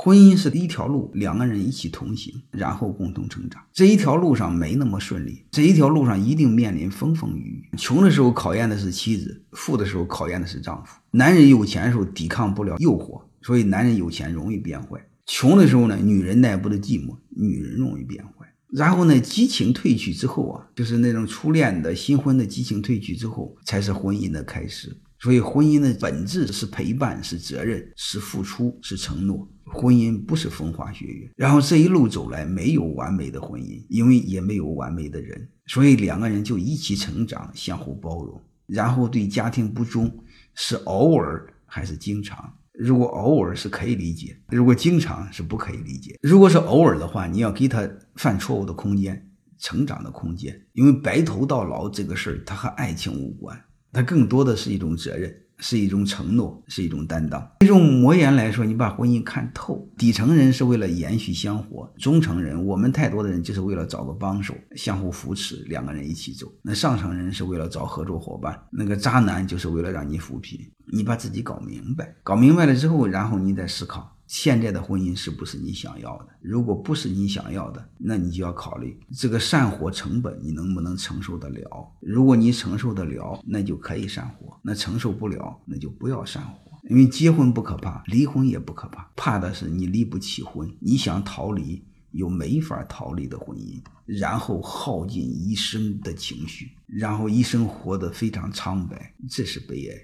婚姻是一条路，两个人一起同行，然后共同成长。这一条路上没那么顺利，这一条路上一定面临风风雨雨。穷的时候考验的是妻子，富的时候考验的是丈夫。男人有钱的时候抵抗不了诱惑，所以男人有钱容易变坏；穷的时候呢，女人耐不得寂寞，女人容易变坏。然后呢，激情褪去之后啊，就是那种初恋的新婚的激情褪去之后，才是婚姻的开始。所以，婚姻的本质是陪伴，是责任，是付出，是承诺。婚姻不是风花雪月。然后这一路走来，没有完美的婚姻，因为也没有完美的人。所以两个人就一起成长，相互包容。然后对家庭不忠，是偶尔还是经常？如果偶尔是可以理解，如果经常是不可以理解。如果是偶尔的话，你要给他犯错误的空间，成长的空间。因为白头到老这个事儿，它和爱情无关。它更多的是一种责任，是一种承诺，是一种担当。用魔言来说，你把婚姻看透，底层人是为了延续香火，中层人，我们太多的人就是为了找个帮手，相互扶持，两个人一起走。那上层人是为了找合作伙伴，那个渣男就是为了让你扶贫。你把自己搞明白，搞明白了之后，然后你再思考。现在的婚姻是不是你想要的？如果不是你想要的，那你就要考虑这个散伙成本你能不能承受得了。如果你承受得了，那就可以散伙；那承受不了，那就不要散伙。因为结婚不可怕，离婚也不可怕，怕的是你离不起婚，你想逃离又没法逃离的婚姻，然后耗尽一生的情绪，然后一生活得非常苍白，这是悲哀。